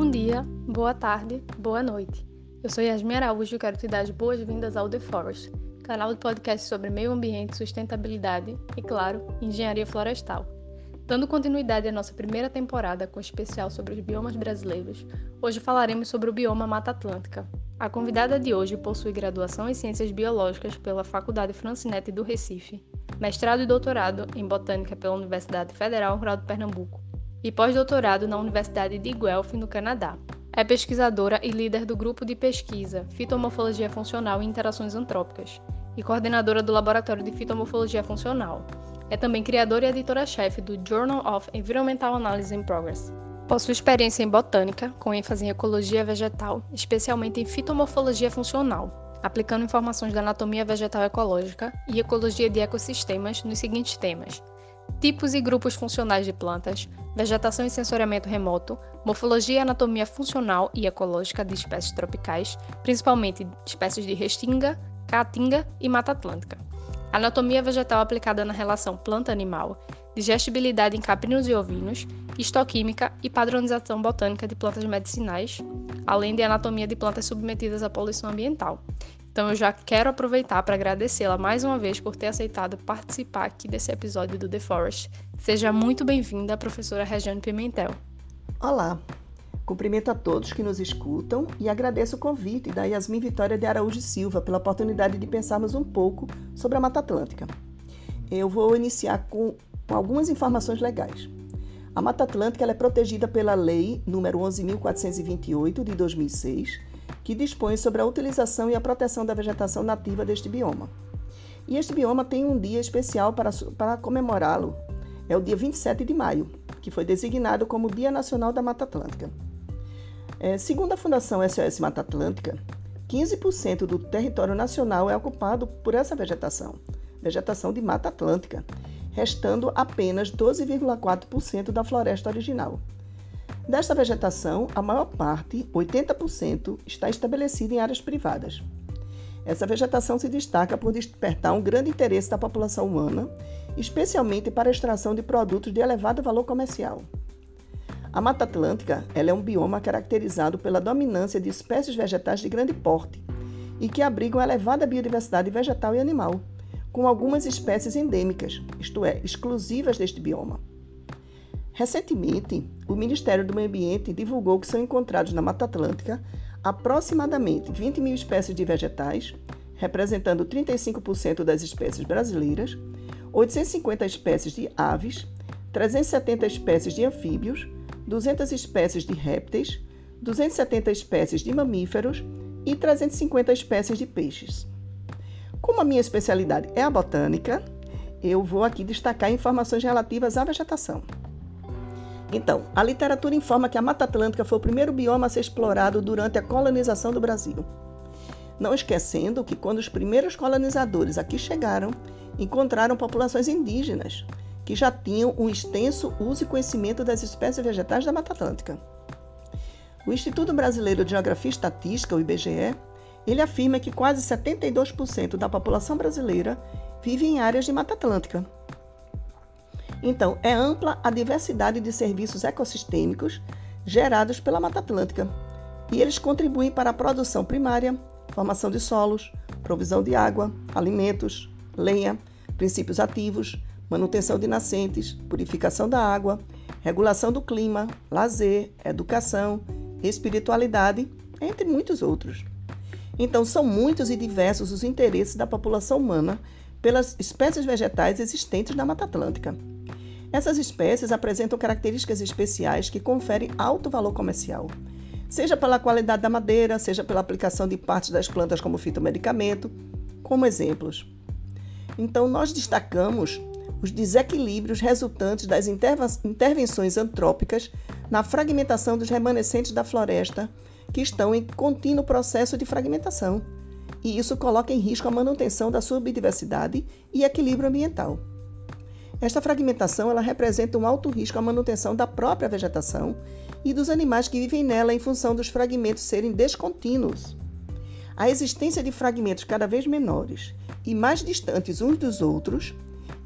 Bom dia, boa tarde, boa noite. Eu sou Yasmin Araújo e quero te dar as boas-vindas ao The Forest, canal de podcast sobre meio ambiente, sustentabilidade e, claro, engenharia florestal. Dando continuidade à nossa primeira temporada com especial sobre os biomas brasileiros, hoje falaremos sobre o bioma Mata Atlântica. A convidada de hoje possui graduação em Ciências Biológicas pela Faculdade Francinete do Recife, mestrado e doutorado em Botânica pela Universidade Federal Rural de Pernambuco e pós-doutorado na Universidade de Guelph, no Canadá. É pesquisadora e líder do grupo de pesquisa Fitomorfologia Funcional e Interações Antrópicas e coordenadora do Laboratório de Fitomorfologia Funcional. É também criadora e editora-chefe do Journal of Environmental Analysis in Progress. Possui experiência em botânica, com ênfase em ecologia vegetal, especialmente em fitomorfologia funcional, aplicando informações da anatomia vegetal ecológica e ecologia de ecossistemas nos seguintes temas: tipos e grupos funcionais de plantas, vegetação e sensoriamento remoto, morfologia e anatomia funcional e ecológica de espécies tropicais, principalmente espécies de restinga, caatinga e mata atlântica. Anatomia vegetal aplicada na relação planta-animal, digestibilidade em caprinos e ovinos, histoquímica e padronização botânica de plantas medicinais, além de anatomia de plantas submetidas à poluição ambiental. Então eu já quero aproveitar para agradecê-la mais uma vez por ter aceitado participar aqui desse episódio do The Forest. Seja muito bem-vinda, professora Regiane Pimentel. Olá, cumprimento a todos que nos escutam e agradeço o convite da Yasmin Vitória de Araújo Silva pela oportunidade de pensarmos um pouco sobre a Mata Atlântica. Eu vou iniciar com algumas informações legais. A Mata Atlântica é protegida pela Lei nº 11.428 de 2006 que dispõe sobre a utilização e a proteção da vegetação nativa deste bioma. E este bioma tem um dia especial para, para comemorá-lo. É o dia 27 de maio, que foi designado como Dia Nacional da Mata Atlântica. É, segundo a Fundação SOS Mata Atlântica, 15% do território nacional é ocupado por essa vegetação, vegetação de Mata Atlântica, restando apenas 12,4% da floresta original. Desta vegetação, a maior parte, 80%, está estabelecida em áreas privadas. Essa vegetação se destaca por despertar um grande interesse da população humana, especialmente para a extração de produtos de elevado valor comercial. A Mata Atlântica é um bioma caracterizado pela dominância de espécies vegetais de grande porte e que abrigam elevada biodiversidade vegetal e animal, com algumas espécies endêmicas, isto é, exclusivas deste bioma. Recentemente, o Ministério do Meio Ambiente divulgou que são encontrados na Mata Atlântica aproximadamente 20 mil espécies de vegetais, representando 35% das espécies brasileiras, 850 espécies de aves, 370 espécies de anfíbios, 200 espécies de répteis, 270 espécies de mamíferos e 350 espécies de peixes. Como a minha especialidade é a botânica, eu vou aqui destacar informações relativas à vegetação. Então, a literatura informa que a Mata Atlântica foi o primeiro bioma a ser explorado durante a colonização do Brasil. Não esquecendo que, quando os primeiros colonizadores aqui chegaram, encontraram populações indígenas que já tinham um extenso uso e conhecimento das espécies vegetais da Mata Atlântica. O Instituto Brasileiro de Geografia e Estatística, o IBGE, ele afirma que quase 72% da população brasileira vive em áreas de Mata Atlântica, então, é ampla a diversidade de serviços ecossistêmicos gerados pela Mata Atlântica, e eles contribuem para a produção primária, formação de solos, provisão de água, alimentos, lenha, princípios ativos, manutenção de nascentes, purificação da água, regulação do clima, lazer, educação, espiritualidade, entre muitos outros. Então, são muitos e diversos os interesses da população humana pelas espécies vegetais existentes na Mata Atlântica. Essas espécies apresentam características especiais que conferem alto valor comercial, seja pela qualidade da madeira, seja pela aplicação de partes das plantas como fitomedicamento, como exemplos. Então, nós destacamos os desequilíbrios resultantes das intervenções antrópicas na fragmentação dos remanescentes da floresta, que estão em contínuo processo de fragmentação, e isso coloca em risco a manutenção da sua biodiversidade e equilíbrio ambiental. Esta fragmentação ela representa um alto risco à manutenção da própria vegetação e dos animais que vivem nela em função dos fragmentos serem descontínuos. A existência de fragmentos cada vez menores e mais distantes uns dos outros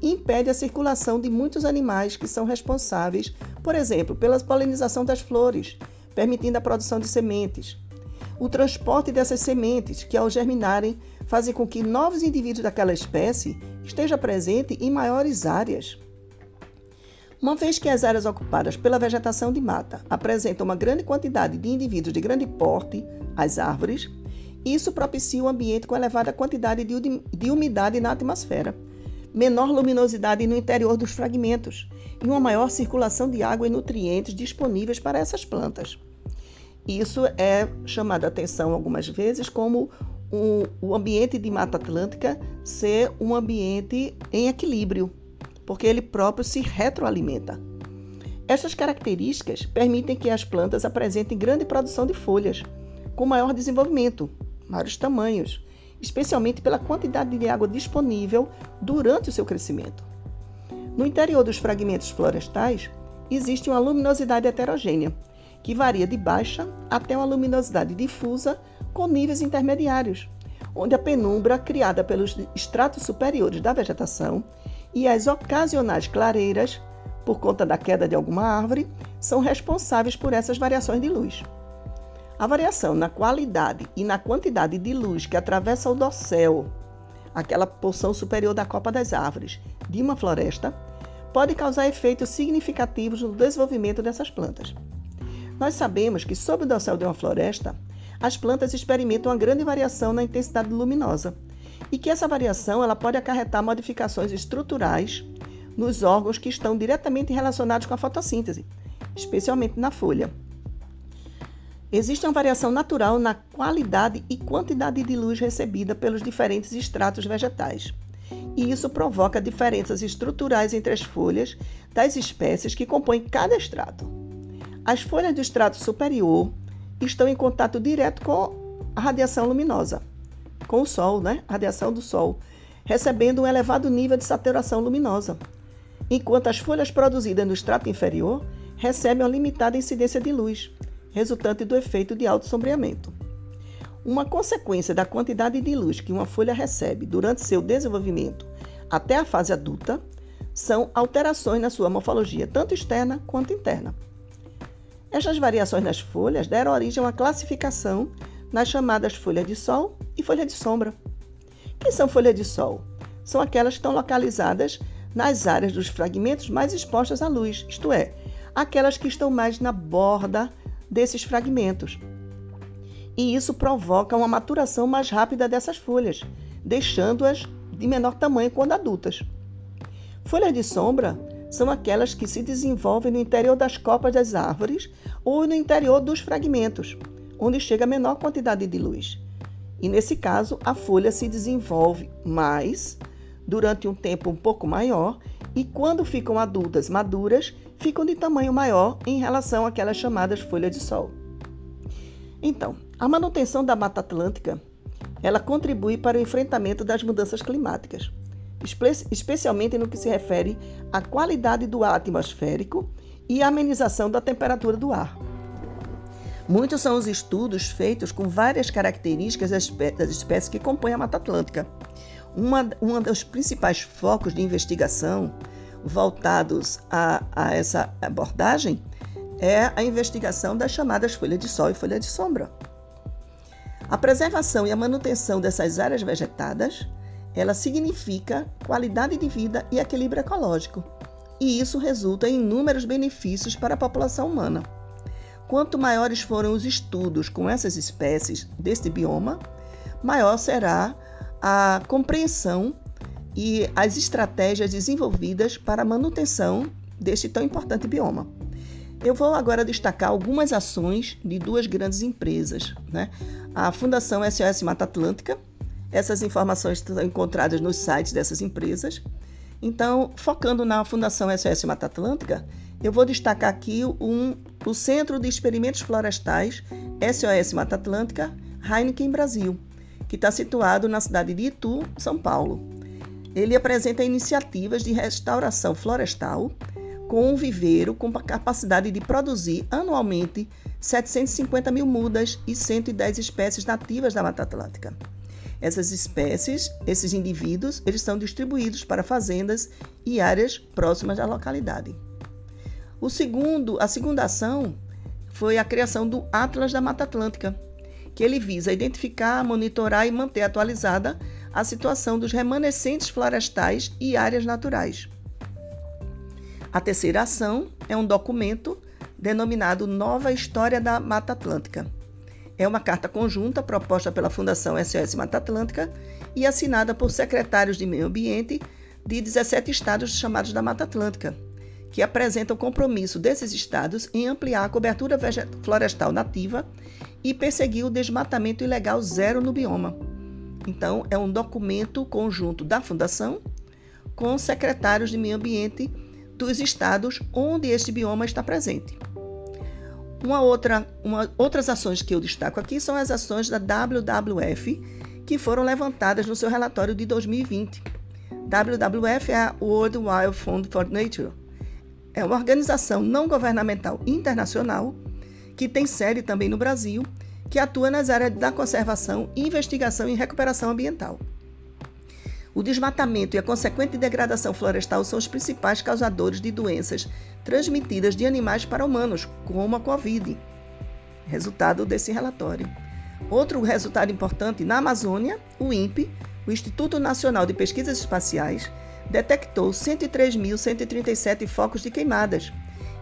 impede a circulação de muitos animais que são responsáveis, por exemplo, pela polinização das flores, permitindo a produção de sementes. O transporte dessas sementes, que ao germinarem fazem com que novos indivíduos daquela espécie estejam presentes em maiores áreas. Uma vez que as áreas ocupadas pela vegetação de mata apresentam uma grande quantidade de indivíduos de grande porte, as árvores, isso propicia um ambiente com elevada quantidade de umidade na atmosfera, menor luminosidade no interior dos fragmentos e uma maior circulação de água e nutrientes disponíveis para essas plantas. Isso é chamado a atenção algumas vezes como um, o ambiente de Mata Atlântica ser um ambiente em equilíbrio, porque ele próprio se retroalimenta. Essas características permitem que as plantas apresentem grande produção de folhas, com maior desenvolvimento, maiores tamanhos, especialmente pela quantidade de água disponível durante o seu crescimento. No interior dos fragmentos florestais, existe uma luminosidade heterogênea, que varia de baixa até uma luminosidade difusa com níveis intermediários, onde a penumbra criada pelos estratos superiores da vegetação e as ocasionais clareiras, por conta da queda de alguma árvore, são responsáveis por essas variações de luz. A variação na qualidade e na quantidade de luz que atravessa o dossel, aquela porção superior da copa das árvores, de uma floresta, pode causar efeitos significativos no desenvolvimento dessas plantas. Nós sabemos que, sob o dossel de uma floresta, as plantas experimentam uma grande variação na intensidade luminosa e que essa variação ela pode acarretar modificações estruturais nos órgãos que estão diretamente relacionados com a fotossíntese, especialmente na folha. Existe uma variação natural na qualidade e quantidade de luz recebida pelos diferentes estratos vegetais. E isso provoca diferenças estruturais entre as folhas das espécies que compõem cada estrato. As folhas do estrato superior estão em contato direto com a radiação luminosa, com o Sol, né? radiação do Sol, recebendo um elevado nível de saturação luminosa, enquanto as folhas produzidas no estrato inferior recebem uma limitada incidência de luz, resultante do efeito de alto sombreamento. Uma consequência da quantidade de luz que uma folha recebe durante seu desenvolvimento até a fase adulta são alterações na sua morfologia, tanto externa quanto interna. Estas variações nas folhas deram origem a uma classificação nas chamadas folhas de sol e folha de sombra. Que são folhas de sol? São aquelas que estão localizadas nas áreas dos fragmentos mais expostas à luz, isto é, aquelas que estão mais na borda desses fragmentos. E isso provoca uma maturação mais rápida dessas folhas, deixando-as de menor tamanho quando adultas. Folhas de sombra são aquelas que se desenvolvem no interior das copas das árvores ou no interior dos fragmentos, onde chega a menor quantidade de luz. E nesse caso, a folha se desenvolve mais durante um tempo um pouco maior e quando ficam adultas maduras, ficam de tamanho maior em relação àquelas chamadas folhas de sol. Então, a manutenção da Mata Atlântica, ela contribui para o enfrentamento das mudanças climáticas, espe especialmente no que se refere à qualidade do ar atmosférico e à amenização da temperatura do ar. Muitos são os estudos feitos com várias características das espécies que compõem a Mata Atlântica. Uma, uma dos principais focos de investigação voltados a, a essa abordagem é a investigação das chamadas folhas de sol e folha de sombra. A preservação e a manutenção dessas áreas vegetadas, ela significa qualidade de vida e equilíbrio ecológico, e isso resulta em inúmeros benefícios para a população humana. Quanto maiores forem os estudos com essas espécies deste bioma, maior será a compreensão e as estratégias desenvolvidas para a manutenção deste tão importante bioma. Eu vou agora destacar algumas ações de duas grandes empresas, né? A Fundação SOS Mata Atlântica. Essas informações estão encontradas nos sites dessas empresas. Então, focando na Fundação SOS Mata Atlântica, eu vou destacar aqui um, o Centro de Experimentos Florestais SOS Mata Atlântica Heineken Brasil, que está situado na cidade de Itu, São Paulo. Ele apresenta iniciativas de restauração florestal com um viveiro com capacidade de produzir anualmente 750 mil mudas e 110 espécies nativas da Mata Atlântica. Essas espécies, esses indivíduos, eles são distribuídos para fazendas e áreas próximas à localidade. O segundo, a segunda ação foi a criação do Atlas da Mata Atlântica, que ele visa identificar, monitorar e manter atualizada a situação dos remanescentes florestais e áreas naturais. A terceira ação é um documento denominado Nova História da Mata Atlântica. É uma carta conjunta proposta pela Fundação SOS Mata Atlântica e assinada por secretários de Meio Ambiente de 17 estados chamados da Mata Atlântica, que apresenta o compromisso desses estados em ampliar a cobertura florestal nativa e perseguir o desmatamento ilegal zero no bioma. Então, é um documento conjunto da Fundação com secretários de meio ambiente dos estados onde este bioma está presente. Uma outra, uma, outras ações que eu destaco aqui são as ações da WWF que foram levantadas no seu relatório de 2020. WWF é a World Wildlife Fund for Nature, é uma organização não governamental internacional que tem sede também no Brasil, que atua nas áreas da conservação, investigação e recuperação ambiental. O desmatamento e a consequente degradação florestal são os principais causadores de doenças transmitidas de animais para humanos, como a Covid. Resultado desse relatório. Outro resultado importante: na Amazônia, o INPE, o Instituto Nacional de Pesquisas Espaciais, detectou 103.137 focos de queimadas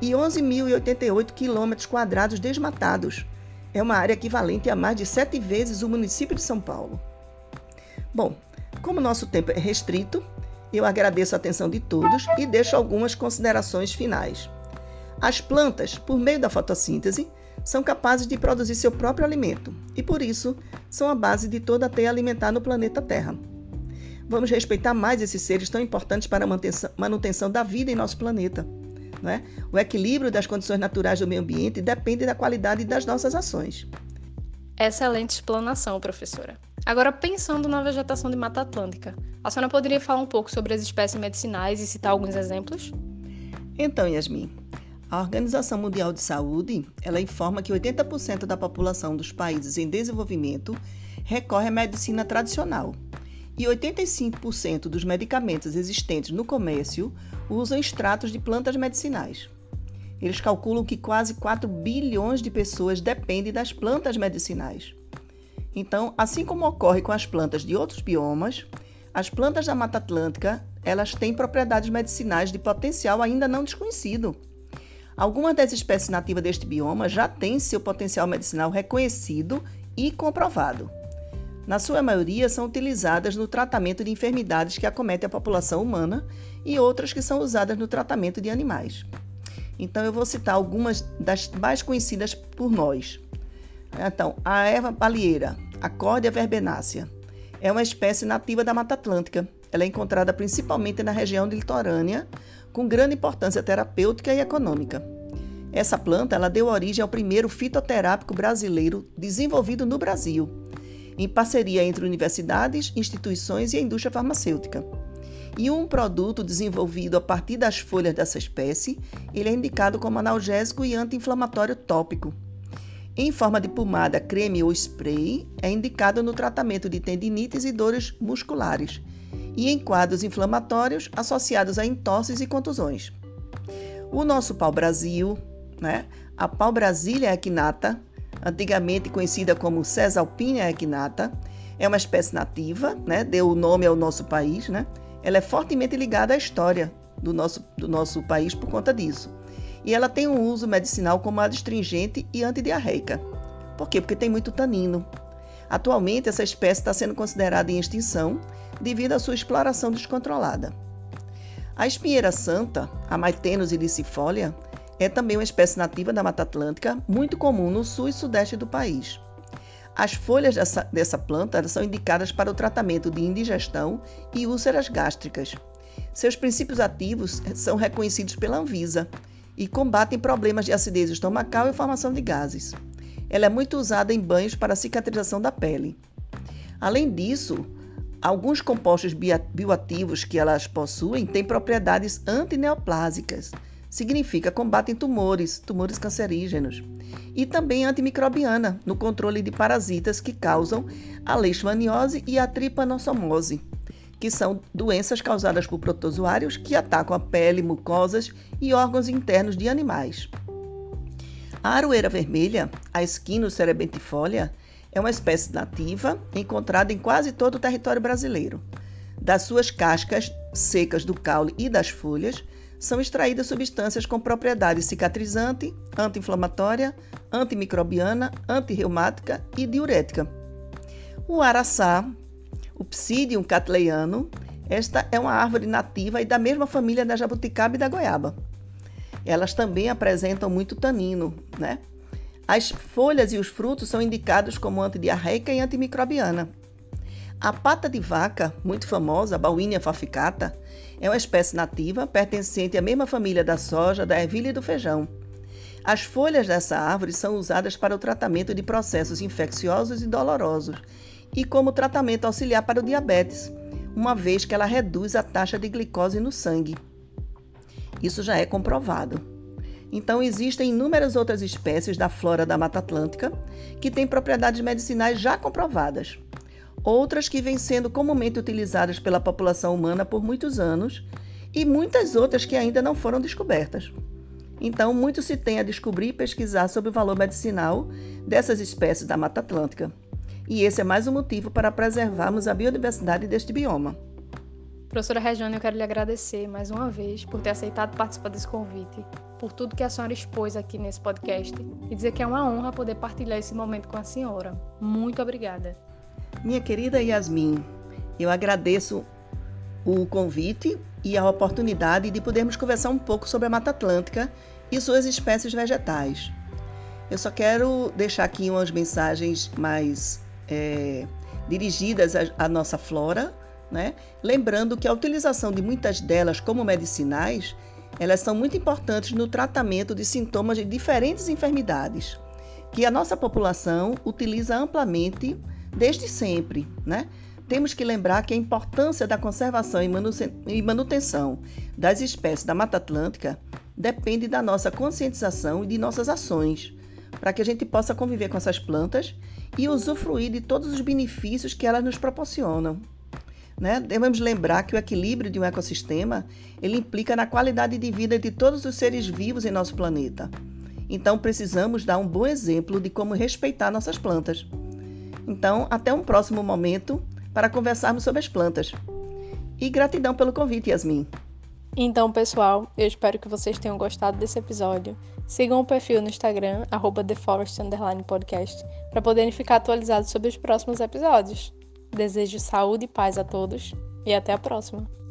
e 11.088 quilômetros quadrados desmatados. É uma área equivalente a mais de sete vezes o município de São Paulo. Bom, como nosso tempo é restrito, eu agradeço a atenção de todos e deixo algumas considerações finais. As plantas, por meio da fotossíntese, são capazes de produzir seu próprio alimento e, por isso, são a base de toda a teia alimentar no planeta Terra. Vamos respeitar mais esses seres tão importantes para a manutenção da vida em nosso planeta. É? O equilíbrio das condições naturais do meio ambiente depende da qualidade das nossas ações. Excelente explanação, professora. Agora, pensando na vegetação de Mata Atlântica, a senhora poderia falar um pouco sobre as espécies medicinais e citar alguns exemplos? Então, Yasmin, a Organização Mundial de Saúde, ela informa que 80% da população dos países em desenvolvimento recorre à medicina tradicional, e 85% dos medicamentos existentes no comércio usam extratos de plantas medicinais. Eles calculam que quase 4 bilhões de pessoas dependem das plantas medicinais. Então, assim como ocorre com as plantas de outros biomas, as plantas da Mata Atlântica, elas têm propriedades medicinais de potencial ainda não desconhecido. Algumas das espécies nativas deste bioma já têm seu potencial medicinal reconhecido e comprovado na sua maioria, são utilizadas no tratamento de enfermidades que acometem a população humana e outras que são usadas no tratamento de animais. Então, eu vou citar algumas das mais conhecidas por nós. Então, a erva palheira, a Cordia verbenácea, é uma espécie nativa da Mata Atlântica. Ela é encontrada principalmente na região litorânea, com grande importância terapêutica e econômica. Essa planta ela deu origem ao primeiro fitoterápico brasileiro desenvolvido no Brasil em parceria entre universidades, instituições e a indústria farmacêutica. E um produto desenvolvido a partir das folhas dessa espécie, ele é indicado como analgésico e anti-inflamatório tópico. Em forma de pomada, creme ou spray, é indicado no tratamento de tendinites e dores musculares e em quadros inflamatórios associados a entorses e contusões. O nosso pau-brasil, né? a pau-brasília equinata, antigamente conhecida como Cesalpina equinata, é uma espécie nativa, né? deu o nome ao nosso país. Né? Ela é fortemente ligada à história do nosso, do nosso país por conta disso. E ela tem um uso medicinal como adstringente e antidiarreica. Por quê? Porque tem muito tanino. Atualmente, essa espécie está sendo considerada em extinção devido à sua exploração descontrolada. A espinheira santa, a Maitenus ilicifolia, é também uma espécie nativa da Mata Atlântica, muito comum no sul e sudeste do país. As folhas dessa, dessa planta são indicadas para o tratamento de indigestão e úlceras gástricas. Seus princípios ativos são reconhecidos pela Anvisa e combatem problemas de acidez estomacal e formação de gases. Ela é muito usada em banhos para cicatrização da pele. Além disso, alguns compostos bioativos que elas possuem têm propriedades antineoplásicas significa combate em tumores, tumores cancerígenos, e também antimicrobiana, no controle de parasitas que causam a leishmaniose e a tripanossomose, que são doenças causadas por protozoários que atacam a pele, mucosas e órgãos internos de animais. A aroeira vermelha, a Esquinus cerebentifolia, é uma espécie nativa encontrada em quase todo o território brasileiro. Das suas cascas secas do caule e das folhas são extraídas substâncias com propriedade cicatrizante, anti-inflamatória, antimicrobiana, antirreumática e diurética. O araçá, o Psidium catleiano, esta é uma árvore nativa e da mesma família da jabuticaba e da goiaba. Elas também apresentam muito tanino, né? As folhas e os frutos são indicados como antidiarreica e antimicrobiana. A pata de vaca, muito famosa, Bauhinia faficata, é uma espécie nativa pertencente à mesma família da soja, da ervilha e do feijão. As folhas dessa árvore são usadas para o tratamento de processos infecciosos e dolorosos e como tratamento auxiliar para o diabetes, uma vez que ela reduz a taxa de glicose no sangue. Isso já é comprovado. Então, existem inúmeras outras espécies da flora da Mata Atlântica que têm propriedades medicinais já comprovadas. Outras que vêm sendo comumente utilizadas pela população humana por muitos anos e muitas outras que ainda não foram descobertas. Então, muito se tem a descobrir e pesquisar sobre o valor medicinal dessas espécies da Mata Atlântica. E esse é mais um motivo para preservarmos a biodiversidade deste bioma. Professora Regiane, eu quero lhe agradecer mais uma vez por ter aceitado participar desse convite, por tudo que a senhora expôs aqui nesse podcast e dizer que é uma honra poder partilhar esse momento com a senhora. Muito obrigada. Minha querida Yasmin, eu agradeço o convite e a oportunidade de podermos conversar um pouco sobre a Mata Atlântica e suas espécies vegetais. Eu só quero deixar aqui umas mensagens mais é, dirigidas à, nossa flora, né? Lembrando que a utilização de muitas delas como medicinais, elas são muito importantes no tratamento de sintomas de diferentes enfermidades, que a nossa população utiliza amplamente desde sempre, né? Temos que lembrar que a importância da conservação e manutenção das espécies da Mata Atlântica depende da nossa conscientização e de nossas ações, para que a gente possa conviver com essas plantas e usufruir de todos os benefícios que elas nos proporcionam. Né? Devemos lembrar que o equilíbrio de um ecossistema ele implica na qualidade de vida de todos os seres vivos em nosso planeta. Então precisamos dar um bom exemplo de como respeitar nossas plantas. Então, até um próximo momento para conversarmos sobre as plantas. E gratidão pelo convite, Yasmin. Então, pessoal, eu espero que vocês tenham gostado desse episódio. Sigam o perfil no Instagram, TheForest_Podcast, para poderem ficar atualizados sobre os próximos episódios. Desejo saúde e paz a todos e até a próxima!